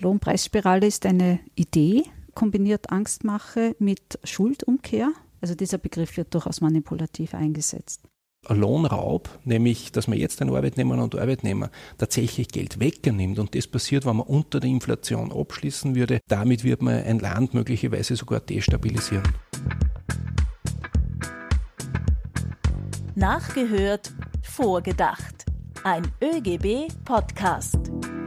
Lohnpreisspirale ist eine Idee, kombiniert Angstmache mit Schuldumkehr. Also dieser Begriff wird durchaus manipulativ eingesetzt. Lohnraub, nämlich dass man jetzt den Arbeitnehmern und Arbeitnehmer tatsächlich Geld wegnimmt und das passiert, wenn man unter der Inflation abschließen würde. Damit wird man ein Land möglicherweise sogar destabilisieren. Nachgehört, vorgedacht. Ein ÖGB-Podcast.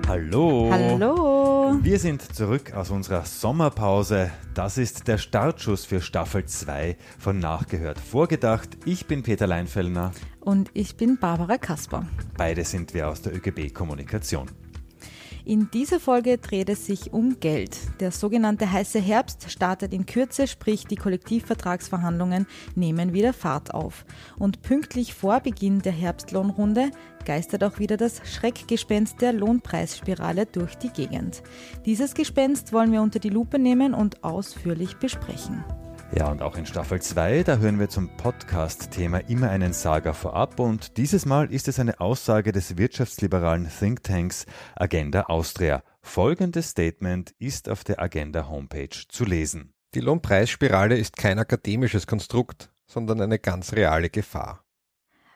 Hallo. Hallo. Wir sind zurück aus unserer Sommerpause. Das ist der Startschuss für Staffel 2 von Nachgehört Vorgedacht. Ich bin Peter Leinfellner. Und ich bin Barbara Kasper. Beide sind wir aus der ÖGB Kommunikation. In dieser Folge dreht es sich um Geld. Der sogenannte heiße Herbst startet in Kürze, sprich die Kollektivvertragsverhandlungen nehmen wieder Fahrt auf. Und pünktlich vor Beginn der Herbstlohnrunde geistert auch wieder das Schreckgespenst der Lohnpreisspirale durch die Gegend. Dieses Gespenst wollen wir unter die Lupe nehmen und ausführlich besprechen. Ja, und auch in Staffel 2, da hören wir zum Podcast-Thema immer einen Saga vorab und dieses Mal ist es eine Aussage des wirtschaftsliberalen Thinktanks Agenda Austria. Folgendes Statement ist auf der Agenda Homepage zu lesen. Die Lohnpreisspirale ist kein akademisches Konstrukt, sondern eine ganz reale Gefahr.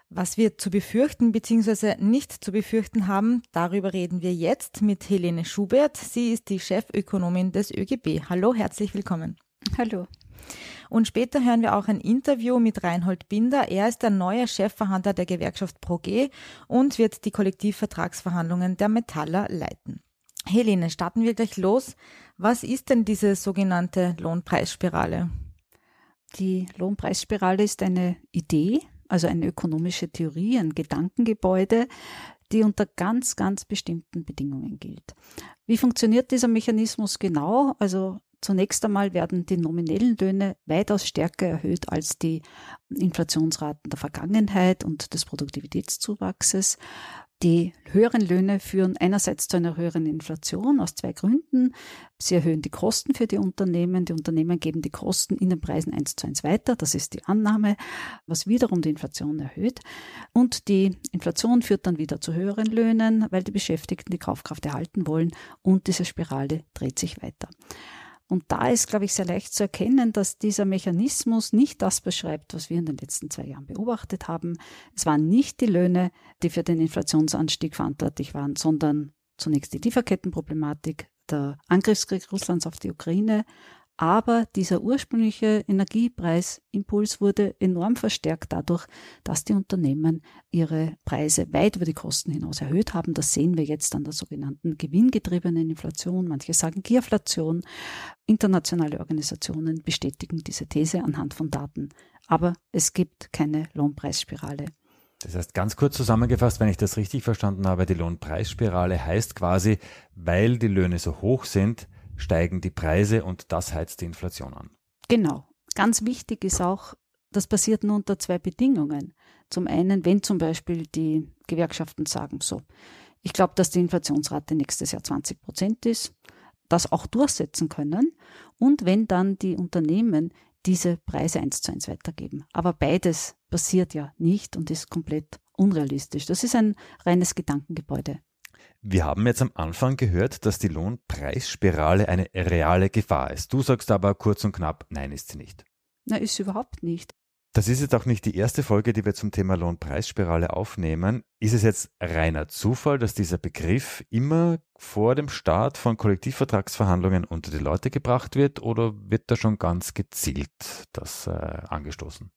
Was wir zu befürchten bzw. nicht zu befürchten haben, darüber reden wir jetzt mit Helene Schubert. Sie ist die Chefökonomin des ÖGB. Hallo, herzlich willkommen. Hallo. Und später hören wir auch ein Interview mit Reinhold Binder. Er ist der neue Chefverhandler der Gewerkschaft ProG und wird die Kollektivvertragsverhandlungen der Metaller leiten. Helene, starten wir gleich los. Was ist denn diese sogenannte Lohnpreisspirale? Die Lohnpreisspirale ist eine Idee, also eine ökonomische Theorie, ein Gedankengebäude, die unter ganz, ganz bestimmten Bedingungen gilt. Wie funktioniert dieser Mechanismus genau? Also Zunächst einmal werden die nominellen Löhne weitaus stärker erhöht als die Inflationsraten der Vergangenheit und des Produktivitätszuwachses. Die höheren Löhne führen einerseits zu einer höheren Inflation aus zwei Gründen. Sie erhöhen die Kosten für die Unternehmen. Die Unternehmen geben die Kosten in den Preisen eins zu eins weiter. Das ist die Annahme, was wiederum die Inflation erhöht. Und die Inflation führt dann wieder zu höheren Löhnen, weil die Beschäftigten die Kaufkraft erhalten wollen und diese Spirale dreht sich weiter. Und da ist, glaube ich, sehr leicht zu erkennen, dass dieser Mechanismus nicht das beschreibt, was wir in den letzten zwei Jahren beobachtet haben. Es waren nicht die Löhne, die für den Inflationsanstieg verantwortlich waren, sondern zunächst die Lieferkettenproblematik, der Angriffskrieg Russlands auf die Ukraine, aber dieser ursprüngliche Energiepreisimpuls wurde enorm verstärkt dadurch, dass die Unternehmen ihre Preise weit über die Kosten hinaus erhöht haben. Das sehen wir jetzt an der sogenannten gewinngetriebenen Inflation. Manche sagen Gierflation. Internationale Organisationen bestätigen diese These anhand von Daten. Aber es gibt keine Lohnpreisspirale. Das heißt, ganz kurz zusammengefasst, wenn ich das richtig verstanden habe, die Lohnpreisspirale heißt quasi, weil die Löhne so hoch sind, steigen die Preise und das heizt die Inflation an. Genau. Ganz wichtig ist auch, das passiert nur unter zwei Bedingungen. Zum einen, wenn zum Beispiel die Gewerkschaften sagen, so, ich glaube, dass die Inflationsrate nächstes Jahr 20 Prozent ist, das auch durchsetzen können und wenn dann die Unternehmen diese Preise eins zu eins weitergeben. Aber beides passiert ja nicht und ist komplett unrealistisch. Das ist ein reines Gedankengebäude. Wir haben jetzt am Anfang gehört, dass die Lohnpreisspirale eine reale Gefahr ist. Du sagst aber kurz und knapp, nein, ist sie nicht. Na, ist sie überhaupt nicht. Das ist jetzt auch nicht die erste Folge, die wir zum Thema Lohnpreisspirale aufnehmen. Ist es jetzt reiner Zufall, dass dieser Begriff immer vor dem Start von Kollektivvertragsverhandlungen unter die Leute gebracht wird oder wird da schon ganz gezielt das äh, angestoßen?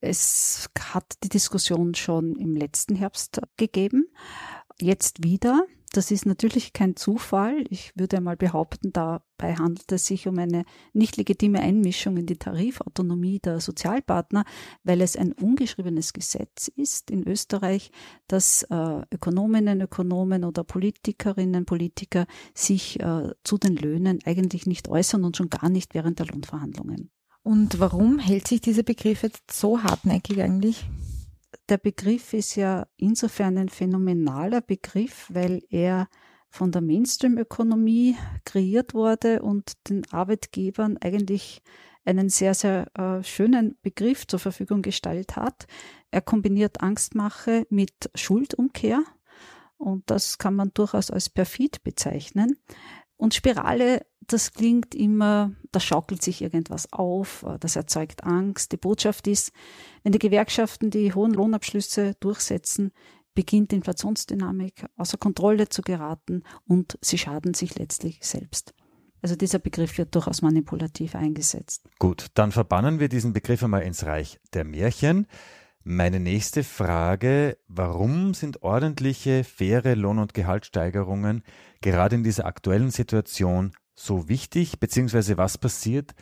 Es hat die Diskussion schon im letzten Herbst gegeben jetzt wieder. Das ist natürlich kein Zufall. Ich würde einmal behaupten, dabei handelt es sich um eine nicht legitime Einmischung in die Tarifautonomie der Sozialpartner, weil es ein ungeschriebenes Gesetz ist in Österreich, dass äh, Ökonominnen, Ökonomen oder Politikerinnen, Politiker sich äh, zu den Löhnen eigentlich nicht äußern und schon gar nicht während der Lohnverhandlungen. Und warum hält sich dieser Begriff jetzt so hartnäckig eigentlich? Der Begriff ist ja insofern ein phänomenaler Begriff, weil er von der Mainstream-Ökonomie kreiert wurde und den Arbeitgebern eigentlich einen sehr, sehr äh, schönen Begriff zur Verfügung gestellt hat. Er kombiniert Angstmache mit Schuldumkehr und das kann man durchaus als perfid bezeichnen. Und Spirale, das klingt immer, da schaukelt sich irgendwas auf, das erzeugt Angst. Die Botschaft ist, wenn die Gewerkschaften die hohen Lohnabschlüsse durchsetzen, beginnt die Inflationsdynamik außer Kontrolle zu geraten und sie schaden sich letztlich selbst. Also dieser Begriff wird durchaus manipulativ eingesetzt. Gut, dann verbannen wir diesen Begriff einmal ins Reich der Märchen. Meine nächste Frage, warum sind ordentliche, faire Lohn- und Gehaltssteigerungen gerade in dieser aktuellen Situation so wichtig, beziehungsweise was passiert,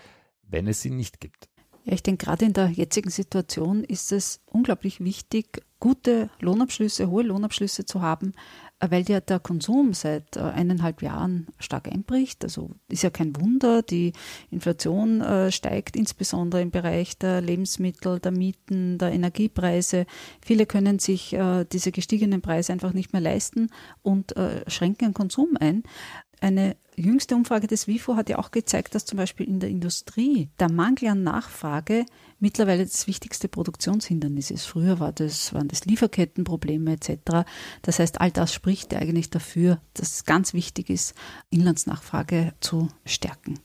wenn es sie nicht gibt? Ja, ich denke, gerade in der jetzigen Situation ist es unglaublich wichtig, gute Lohnabschlüsse, hohe Lohnabschlüsse zu haben, weil ja der Konsum seit äh, eineinhalb Jahren stark einbricht. Also ist ja kein Wunder, die Inflation äh, steigt insbesondere im Bereich der Lebensmittel, der Mieten, der Energiepreise. Viele können sich äh, diese gestiegenen Preise einfach nicht mehr leisten und schränken Konsum ein. Eine jüngste Umfrage des WIFO hat ja auch gezeigt, dass zum Beispiel in der Industrie der Mangel an Nachfrage mittlerweile das wichtigste Produktionshindernis ist. Früher war das, waren das Lieferkettenprobleme etc. Das heißt, all das spricht eigentlich dafür, dass es ganz wichtig ist, Inlandsnachfrage zu stärken.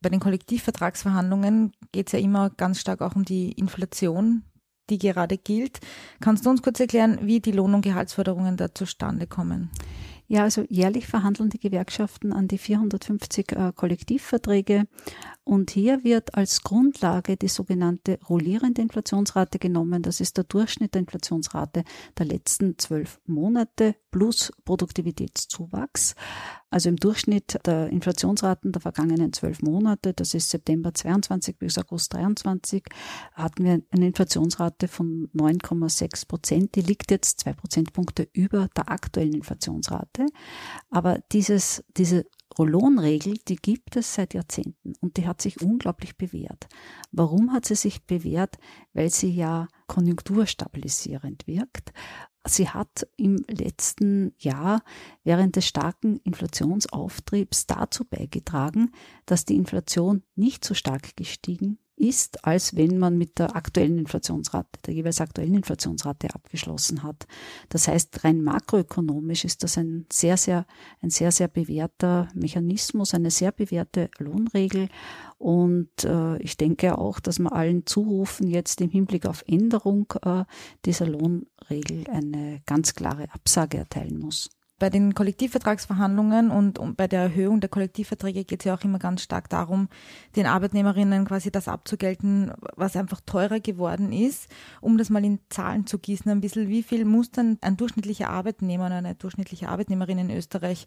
Bei den Kollektivvertragsverhandlungen geht es ja immer ganz stark auch um die Inflation, die gerade gilt. Kannst du uns kurz erklären, wie die Lohn- und Gehaltsforderungen da zustande kommen? Ja, also jährlich verhandeln die Gewerkschaften an die 450 äh, Kollektivverträge und hier wird als Grundlage die sogenannte rollierende Inflationsrate genommen. Das ist der Durchschnitt der Inflationsrate der letzten zwölf Monate plus Produktivitätszuwachs. Also im Durchschnitt der Inflationsraten der vergangenen zwölf Monate, das ist September 22 bis August 23, hatten wir eine Inflationsrate von 9,6 Prozent. Die liegt jetzt zwei Prozentpunkte über der aktuellen Inflationsrate. Aber dieses, diese Rollonregel, die gibt es seit Jahrzehnten und die hat sich unglaublich bewährt. Warum hat sie sich bewährt? Weil sie ja konjunkturstabilisierend wirkt. Sie hat im letzten Jahr während des starken Inflationsauftriebs dazu beigetragen, dass die Inflation nicht so stark gestiegen ist, als wenn man mit der aktuellen Inflationsrate, der jeweils aktuellen Inflationsrate abgeschlossen hat. Das heißt, rein makroökonomisch ist das ein sehr, sehr, ein sehr, sehr bewährter Mechanismus, eine sehr bewährte Lohnregel. Und äh, ich denke auch, dass man allen Zurufen jetzt im Hinblick auf Änderung äh, dieser Lohnregel eine ganz klare Absage erteilen muss. Bei den Kollektivvertragsverhandlungen und, und bei der Erhöhung der Kollektivverträge geht es ja auch immer ganz stark darum, den Arbeitnehmerinnen quasi das abzugelten, was einfach teurer geworden ist. Um das mal in Zahlen zu gießen, ein bisschen, wie viel muss dann ein durchschnittlicher Arbeitnehmer oder eine durchschnittliche Arbeitnehmerin in Österreich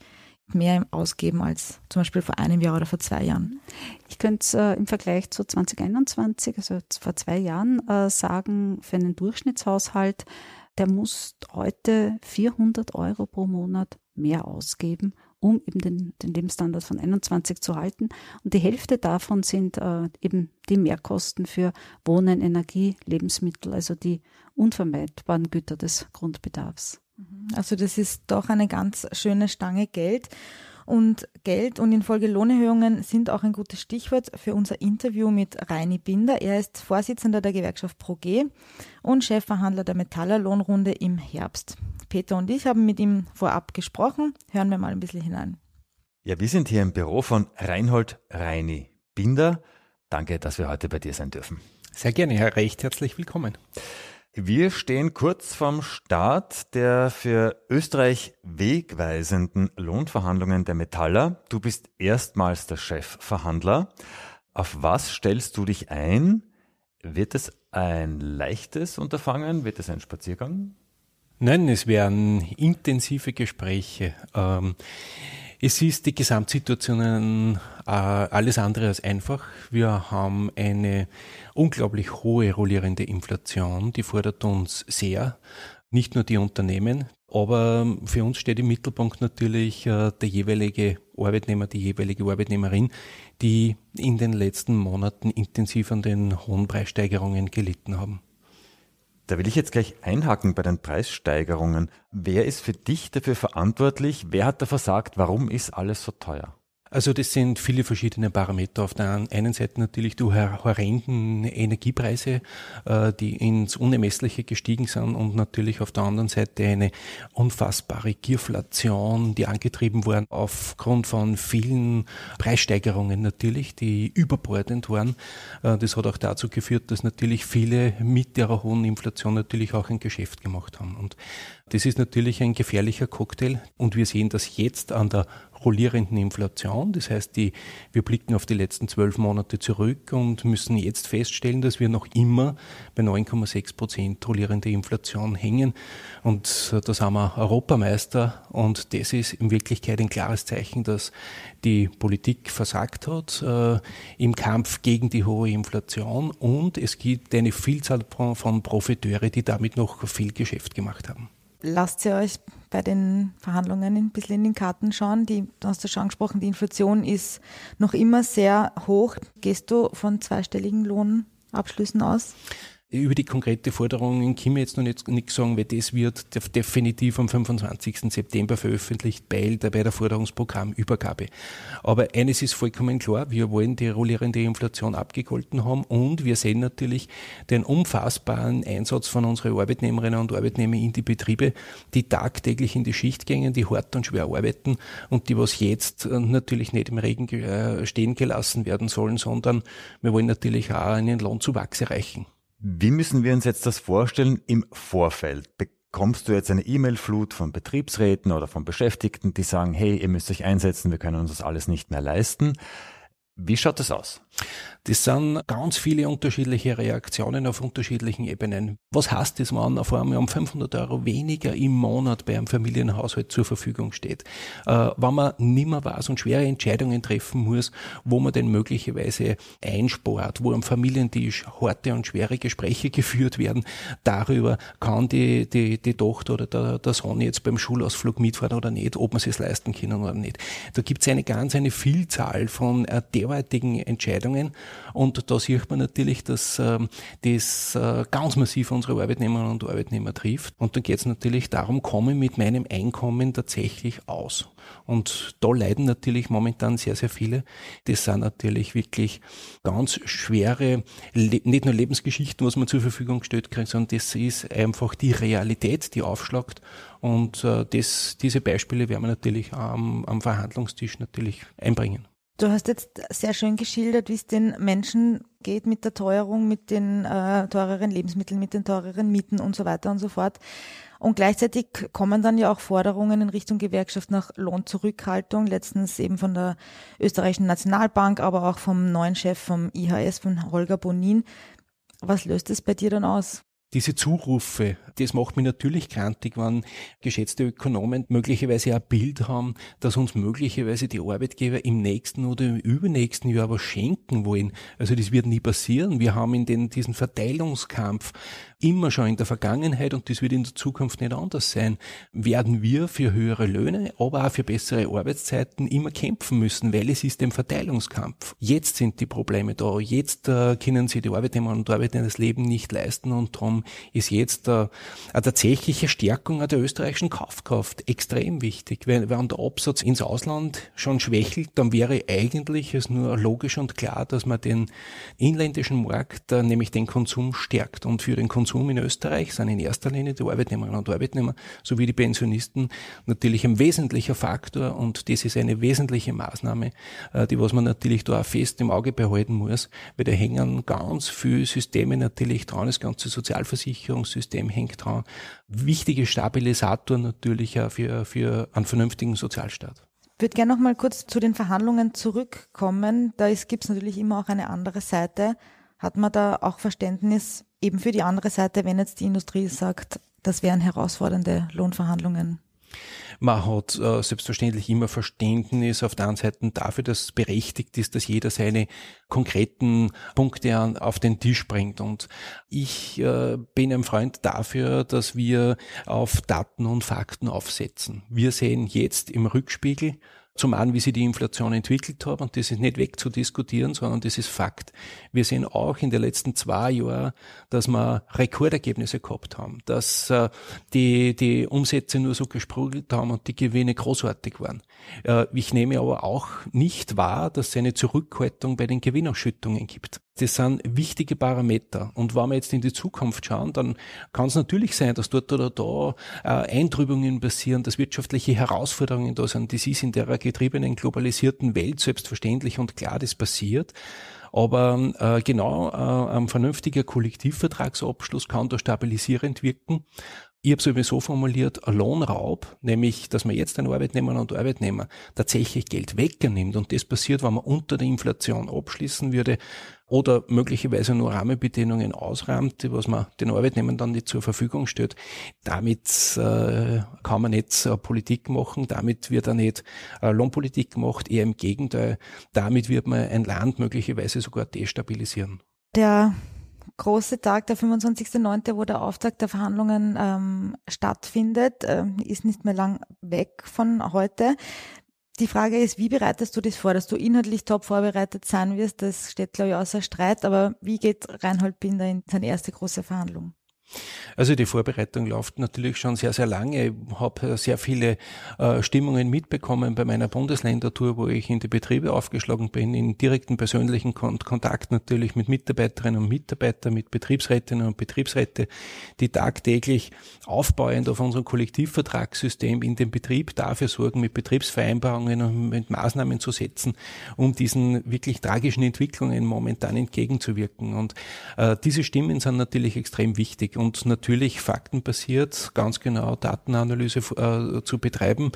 mehr ausgeben als zum Beispiel vor einem Jahr oder vor zwei Jahren? Ich könnte es äh, im Vergleich zu 2021, also vor zwei Jahren, äh, sagen, für einen Durchschnittshaushalt der muss heute 400 Euro pro Monat mehr ausgeben, um eben den, den Lebensstandard von 21 zu halten. Und die Hälfte davon sind äh, eben die Mehrkosten für Wohnen, Energie, Lebensmittel, also die unvermeidbaren Güter des Grundbedarfs. Also das ist doch eine ganz schöne Stange Geld. Und Geld und in Folge Lohnerhöhungen sind auch ein gutes Stichwort für unser Interview mit Reini Binder. Er ist Vorsitzender der Gewerkschaft ProG und Chefverhandler der Metaller Lohnrunde im Herbst. Peter und ich haben mit ihm vorab gesprochen. Hören wir mal ein bisschen hinein. Ja, wir sind hier im Büro von Reinhold Reini Binder. Danke, dass wir heute bei dir sein dürfen. Sehr gerne, Herr Recht, herzlich willkommen. Wir stehen kurz vorm Start der für Österreich wegweisenden Lohnverhandlungen der Metaller. Du bist erstmals der Chefverhandler. Auf was stellst du dich ein? Wird es ein leichtes Unterfangen? Wird es ein Spaziergang? Nein, es werden intensive Gespräche. Ähm, es ist die Gesamtsituation äh, alles andere als einfach. Wir haben eine unglaublich hohe rollierende Inflation, die fordert uns sehr. Nicht nur die Unternehmen, aber für uns steht im Mittelpunkt natürlich äh, der jeweilige Arbeitnehmer, die jeweilige Arbeitnehmerin, die in den letzten Monaten intensiv an den hohen Preissteigerungen gelitten haben. Da will ich jetzt gleich einhaken bei den Preissteigerungen. Wer ist für dich dafür verantwortlich? Wer hat da versagt? Warum ist alles so teuer? Also das sind viele verschiedene Parameter. Auf der einen Seite natürlich die horrenden Energiepreise, äh, die ins Unermessliche gestiegen sind und natürlich auf der anderen Seite eine unfassbare Gierflation, die angetrieben worden aufgrund von vielen Preissteigerungen natürlich, die überbordend waren. Äh, das hat auch dazu geführt, dass natürlich viele mit der hohen Inflation natürlich auch ein Geschäft gemacht haben. Und das ist natürlich ein gefährlicher Cocktail und wir sehen das jetzt an der rollierenden Inflation. Das heißt, die, wir blicken auf die letzten zwölf Monate zurück und müssen jetzt feststellen, dass wir noch immer bei 9,6 Prozent rollierende Inflation hängen. Und da sind wir Europameister und das ist in Wirklichkeit ein klares Zeichen, dass die Politik versagt hat äh, im Kampf gegen die hohe Inflation und es gibt eine Vielzahl von Profiteure, die damit noch viel Geschäft gemacht haben lasst ihr euch bei den Verhandlungen ein bisschen in den Karten schauen. Die, du hast ja schon angesprochen, die Inflation ist noch immer sehr hoch. Gehst du von zweistelligen Lohnabschlüssen aus? Über die konkrete Forderung kann ich jetzt noch nicht, nichts sagen, weil das wird definitiv am 25. September veröffentlicht bei der, bei der Forderungsprogrammübergabe. Aber eines ist vollkommen klar, wir wollen die rollierende Inflation abgegolten haben und wir sehen natürlich den umfassbaren Einsatz von unseren Arbeitnehmerinnen und Arbeitnehmern in die Betriebe, die tagtäglich in die Schicht gehen, die hart und schwer arbeiten und die was jetzt äh, natürlich nicht im Regen äh, stehen gelassen werden sollen, sondern wir wollen natürlich auch einen Lohnzuwachs erreichen. Wie müssen wir uns jetzt das vorstellen im Vorfeld? Bekommst du jetzt eine E-Mail-Flut von Betriebsräten oder von Beschäftigten, die sagen, hey, ihr müsst euch einsetzen, wir können uns das alles nicht mehr leisten? Wie schaut das aus? Das sind ganz viele unterschiedliche Reaktionen auf unterschiedlichen Ebenen. Was heißt das, wenn auf einmal um 500 Euro weniger im Monat bei einem Familienhaushalt zur Verfügung steht? Äh, wenn man nimmer weiß und schwere Entscheidungen treffen muss, wo man denn möglicherweise einspart, wo am Familientisch harte und schwere Gespräche geführt werden, darüber kann die, die, die Tochter oder der, der Sohn jetzt beim Schulausflug mitfahren oder nicht, ob man es leisten können oder nicht. Da gibt es eine ganz eine Vielzahl von äh, derartigen Entscheidungen und da sieht man natürlich, dass ähm, das äh, ganz massiv unsere Arbeitnehmerinnen und Arbeitnehmer trifft. Und dann geht es natürlich darum, komme mit meinem Einkommen tatsächlich aus. Und da leiden natürlich momentan sehr, sehr viele. Das sind natürlich wirklich ganz schwere, nicht nur Lebensgeschichten, was man zur Verfügung gestellt kriegt, sondern das ist einfach die Realität, die aufschlagt. Und äh, das, diese Beispiele werden wir natürlich am, am Verhandlungstisch natürlich einbringen. Du hast jetzt sehr schön geschildert, wie es den Menschen geht mit der Teuerung, mit den äh, teureren Lebensmitteln, mit den teureren Mieten und so weiter und so fort. Und gleichzeitig kommen dann ja auch Forderungen in Richtung Gewerkschaft nach Lohnzurückhaltung, letztens eben von der österreichischen Nationalbank, aber auch vom neuen Chef vom IHS, von Holger Bonin. Was löst es bei dir dann aus? Diese Zurufe, das macht mich natürlich krantig, wenn geschätzte Ökonomen möglicherweise ein Bild haben, dass uns möglicherweise die Arbeitgeber im nächsten oder im übernächsten Jahr was schenken wollen. Also das wird nie passieren. Wir haben in den, diesen Verteilungskampf immer schon in der Vergangenheit und das wird in der Zukunft nicht anders sein, werden wir für höhere Löhne, aber auch für bessere Arbeitszeiten immer kämpfen müssen, weil es ist ein Verteilungskampf. Jetzt sind die Probleme da. Jetzt äh, können sie die Arbeitnehmer und Arbeitnehmer das Leben nicht leisten und darum ist jetzt äh, eine tatsächliche Stärkung der österreichischen Kaufkraft extrem wichtig. Wenn, wenn der Absatz ins Ausland schon schwächelt, dann wäre eigentlich es nur logisch und klar, dass man den inländischen Markt, äh, nämlich den Konsum stärkt und für den Konsum Konsum in Österreich sind in erster Linie die Arbeitnehmerinnen und Arbeitnehmer sowie die Pensionisten natürlich ein wesentlicher Faktor und das ist eine wesentliche Maßnahme, äh, die was man natürlich da auch fest im Auge behalten muss, weil da hängen ganz viele Systeme natürlich dran, das ganze Sozialversicherungssystem hängt dran. Wichtige Stabilisator natürlich auch für, für einen vernünftigen Sozialstaat. Ich würde gerne noch mal kurz zu den Verhandlungen zurückkommen. Da gibt es natürlich immer auch eine andere Seite. Hat man da auch Verständnis eben für die andere Seite, wenn jetzt die Industrie sagt, das wären herausfordernde Lohnverhandlungen? Man hat äh, selbstverständlich immer Verständnis auf der einen Seite dafür, dass es berechtigt ist, dass jeder seine konkreten Punkte an, auf den Tisch bringt. Und ich äh, bin ein Freund dafür, dass wir auf Daten und Fakten aufsetzen. Wir sehen jetzt im Rückspiegel, zum einen, wie sich die Inflation entwickelt hat, und das ist nicht wegzudiskutieren, sondern das ist Fakt. Wir sehen auch in den letzten zwei Jahren, dass wir Rekordergebnisse gehabt haben, dass äh, die, die Umsätze nur so gesprudelt haben und die Gewinne großartig waren. Äh, ich nehme aber auch nicht wahr, dass es eine Zurückhaltung bei den Gewinnausschüttungen gibt. Das sind wichtige Parameter. Und wenn wir jetzt in die Zukunft schauen, dann kann es natürlich sein, dass dort oder da äh, Eintrübungen passieren, dass wirtschaftliche Herausforderungen da sind. Das ist in der getriebenen, globalisierten Welt selbstverständlich und klar, das passiert. Aber äh, genau, äh, ein vernünftiger Kollektivvertragsabschluss kann da stabilisierend wirken. Ich habe es so formuliert, ein Lohnraub, nämlich, dass man jetzt den Arbeitnehmern und Arbeitnehmer tatsächlich Geld wegnimmt und das passiert, wenn man unter der Inflation abschließen würde, oder möglicherweise nur Rahmenbedingungen ausrahmt, was man den Arbeitnehmern dann nicht zur Verfügung stellt. Damit äh, kann man nicht äh, Politik machen, damit wird er nicht äh, Lohnpolitik gemacht, eher im Gegenteil. Damit wird man ein Land möglicherweise sogar destabilisieren. Der große Tag, der 25.09., wo der Auftakt der Verhandlungen ähm, stattfindet, äh, ist nicht mehr lang weg von heute. Die Frage ist, wie bereitest du das vor, dass du inhaltlich top vorbereitet sein wirst? Das steht, glaube ich, außer Streit. Aber wie geht Reinhold Binder in seine erste große Verhandlung? Also die Vorbereitung läuft natürlich schon sehr, sehr lange. Ich habe sehr viele äh, Stimmungen mitbekommen bei meiner Bundesländertour, wo ich in die Betriebe aufgeschlagen bin, in direkten persönlichen Kon Kontakt natürlich mit Mitarbeiterinnen und Mitarbeitern, mit Betriebsrätinnen und Betriebsräte, die tagtäglich aufbauend auf unserem Kollektivvertragssystem in dem Betrieb dafür sorgen, mit Betriebsvereinbarungen und mit Maßnahmen zu setzen, um diesen wirklich tragischen Entwicklungen momentan entgegenzuwirken. Und äh, diese Stimmen sind natürlich extrem wichtig und natürlich faktenbasiert ganz genau Datenanalyse äh, zu betreiben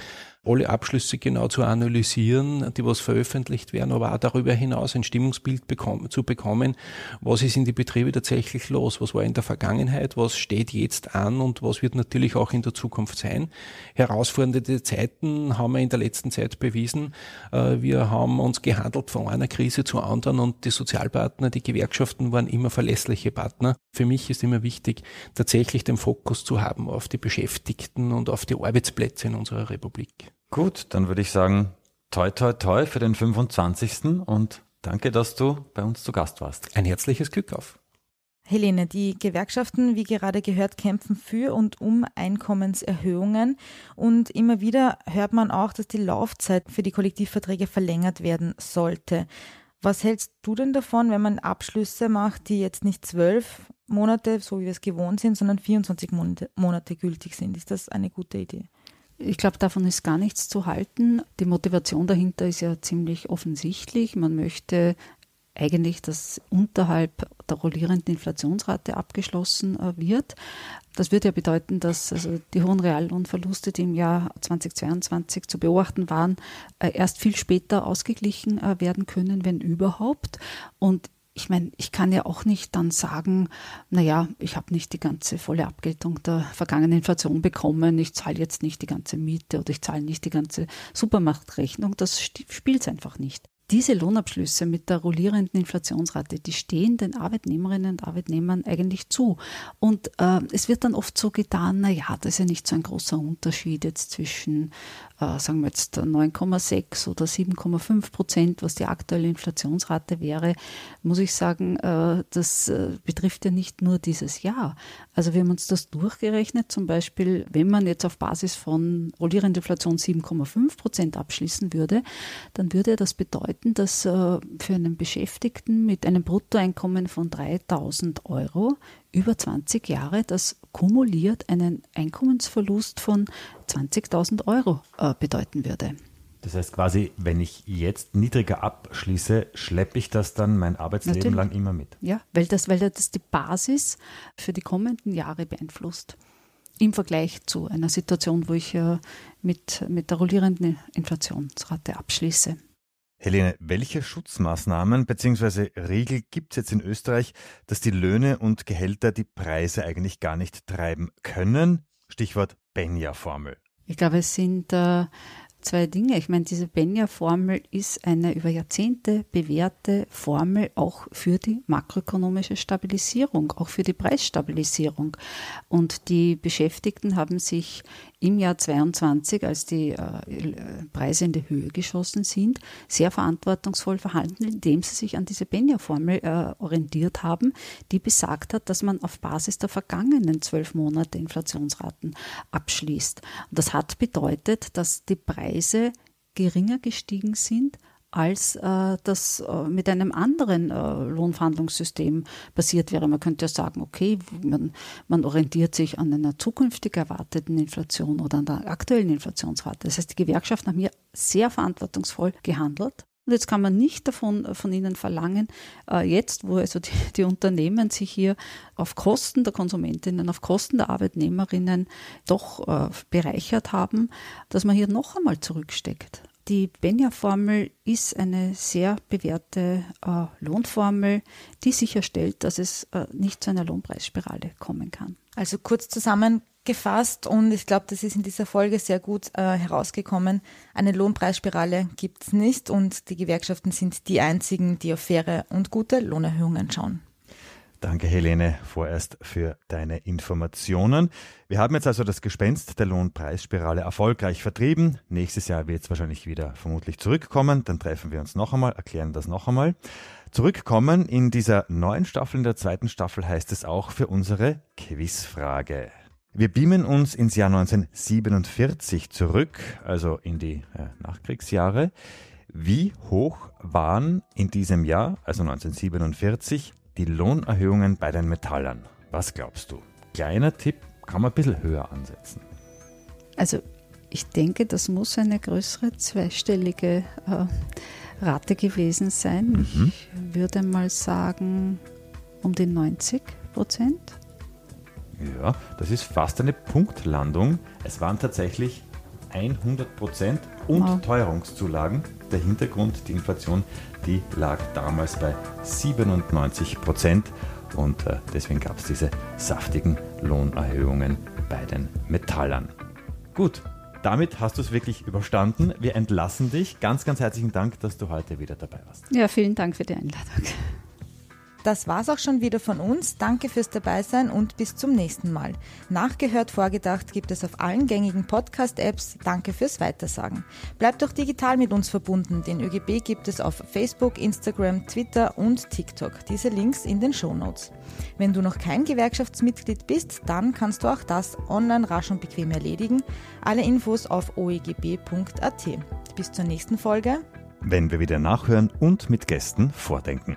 alle Abschlüsse genau zu analysieren, die was veröffentlicht werden, aber auch darüber hinaus ein Stimmungsbild bekommen, zu bekommen, was ist in die Betriebe tatsächlich los, was war in der Vergangenheit, was steht jetzt an und was wird natürlich auch in der Zukunft sein. Herausfordernde Zeiten haben wir in der letzten Zeit bewiesen. Äh, wir haben uns gehandelt von einer Krise zur anderen und die Sozialpartner, die Gewerkschaften waren immer verlässliche Partner. Für mich ist immer wichtig, tatsächlich den Fokus zu haben auf die Beschäftigten und auf die Arbeitsplätze in unserer Republik. Gut, dann würde ich sagen, toi, toi, toi für den 25. und danke, dass du bei uns zu Gast warst. Ein herzliches Glück auf. Helene, die Gewerkschaften, wie gerade gehört, kämpfen für und um Einkommenserhöhungen. Und immer wieder hört man auch, dass die Laufzeit für die Kollektivverträge verlängert werden sollte. Was hältst du denn davon, wenn man Abschlüsse macht, die jetzt nicht zwölf Monate, so wie wir es gewohnt sind, sondern 24 Monate, Monate gültig sind? Ist das eine gute Idee? Ich glaube, davon ist gar nichts zu halten. Die Motivation dahinter ist ja ziemlich offensichtlich. Man möchte eigentlich, dass unterhalb der rollierenden Inflationsrate abgeschlossen äh, wird. Das würde ja bedeuten, dass also die hohen Reallohnverluste, die im Jahr 2022 zu beobachten waren, äh, erst viel später ausgeglichen äh, werden können, wenn überhaupt. Und ich meine, ich kann ja auch nicht dann sagen, naja, ich habe nicht die ganze volle Abgeltung der vergangenen Inflation bekommen, ich zahle jetzt nicht die ganze Miete oder ich zahle nicht die ganze Supermarktrechnung. Das spielt einfach nicht diese Lohnabschlüsse mit der rollierenden Inflationsrate, die stehen den Arbeitnehmerinnen und Arbeitnehmern eigentlich zu. Und äh, es wird dann oft so getan, na ja, das ist ja nicht so ein großer Unterschied jetzt zwischen, äh, sagen wir jetzt 9,6 oder 7,5 Prozent, was die aktuelle Inflationsrate wäre, muss ich sagen, äh, das äh, betrifft ja nicht nur dieses Jahr. Also wir haben uns das durchgerechnet, zum Beispiel, wenn man jetzt auf Basis von rollierender Inflation 7,5 Prozent abschließen würde, dann würde das bedeuten, bedeuten, dass äh, für einen Beschäftigten mit einem Bruttoeinkommen von 3000 Euro über 20 Jahre das kumuliert einen Einkommensverlust von 20.000 Euro äh, bedeuten würde. Das heißt quasi, wenn ich jetzt niedriger abschließe, schleppe ich das dann mein Arbeitsleben Natürlich. lang immer mit. Ja, weil das, weil das die Basis für die kommenden Jahre beeinflusst. Im Vergleich zu einer Situation, wo ich äh, mit, mit der rollierenden Inflationsrate abschließe. Helene, welche Schutzmaßnahmen bzw. Regel gibt es jetzt in Österreich, dass die Löhne und Gehälter die Preise eigentlich gar nicht treiben können? Stichwort Benja-Formel. Ich glaube, es sind äh, zwei Dinge. Ich meine, diese Benja-Formel ist eine über Jahrzehnte bewährte Formel auch für die makroökonomische Stabilisierung, auch für die Preisstabilisierung. Und die Beschäftigten haben sich im Jahr 22, als die äh, Preise in die Höhe geschossen sind, sehr verantwortungsvoll verhalten, indem sie sich an diese Benja-Formel äh, orientiert haben, die besagt hat, dass man auf Basis der vergangenen zwölf Monate Inflationsraten abschließt. Das hat bedeutet, dass die Preise geringer gestiegen sind als äh, das äh, mit einem anderen äh, Lohnverhandlungssystem passiert wäre. Man könnte ja sagen, okay, man, man orientiert sich an einer zukünftig erwarteten Inflation oder an der aktuellen Inflationsrate. Das heißt, die Gewerkschaften haben hier sehr verantwortungsvoll gehandelt. Und jetzt kann man nicht davon von ihnen verlangen, äh, jetzt, wo also die, die, Unternehmen sich hier auf Kosten der Konsumentinnen, auf Kosten der Arbeitnehmerinnen doch äh, bereichert haben, dass man hier noch einmal zurücksteckt. Die Benja-Formel ist eine sehr bewährte äh, Lohnformel, die sicherstellt, dass es äh, nicht zu einer Lohnpreisspirale kommen kann. Also kurz zusammengefasst, und ich glaube, das ist in dieser Folge sehr gut äh, herausgekommen, eine Lohnpreisspirale gibt es nicht und die Gewerkschaften sind die einzigen, die auf faire und gute Lohnerhöhungen schauen. Danke, Helene, vorerst für deine Informationen. Wir haben jetzt also das Gespenst der Lohnpreisspirale erfolgreich vertrieben. Nächstes Jahr wird es wahrscheinlich wieder vermutlich zurückkommen. Dann treffen wir uns noch einmal, erklären das noch einmal. Zurückkommen in dieser neuen Staffel, in der zweiten Staffel heißt es auch für unsere Quizfrage. Wir beamen uns ins Jahr 1947 zurück, also in die äh, Nachkriegsjahre. Wie hoch waren in diesem Jahr, also 1947, die Lohnerhöhungen bei den Metallern. Was glaubst du? Kleiner Tipp, kann man ein bisschen höher ansetzen. Also ich denke, das muss eine größere zweistellige äh, Rate gewesen sein. Mhm. Ich würde mal sagen um die 90 Prozent. Ja, das ist fast eine Punktlandung. Es waren tatsächlich 100 Prozent und wow. Teuerungszulagen. Der Hintergrund, die Inflation, die lag damals bei 97 Prozent und äh, deswegen gab es diese saftigen Lohnerhöhungen bei den Metallern. Gut, damit hast du es wirklich überstanden. Wir entlassen dich. Ganz, ganz herzlichen Dank, dass du heute wieder dabei warst. Ja, vielen Dank für die Einladung. Das war's auch schon wieder von uns. Danke fürs Dabeisein und bis zum nächsten Mal. Nachgehört, vorgedacht gibt es auf allen gängigen Podcast-Apps. Danke fürs Weitersagen. Bleibt doch digital mit uns verbunden. Den ÖGB gibt es auf Facebook, Instagram, Twitter und TikTok. Diese Links in den Show Notes. Wenn du noch kein Gewerkschaftsmitglied bist, dann kannst du auch das online rasch und bequem erledigen. Alle Infos auf oegb.at. Bis zur nächsten Folge. Wenn wir wieder nachhören und mit Gästen vordenken.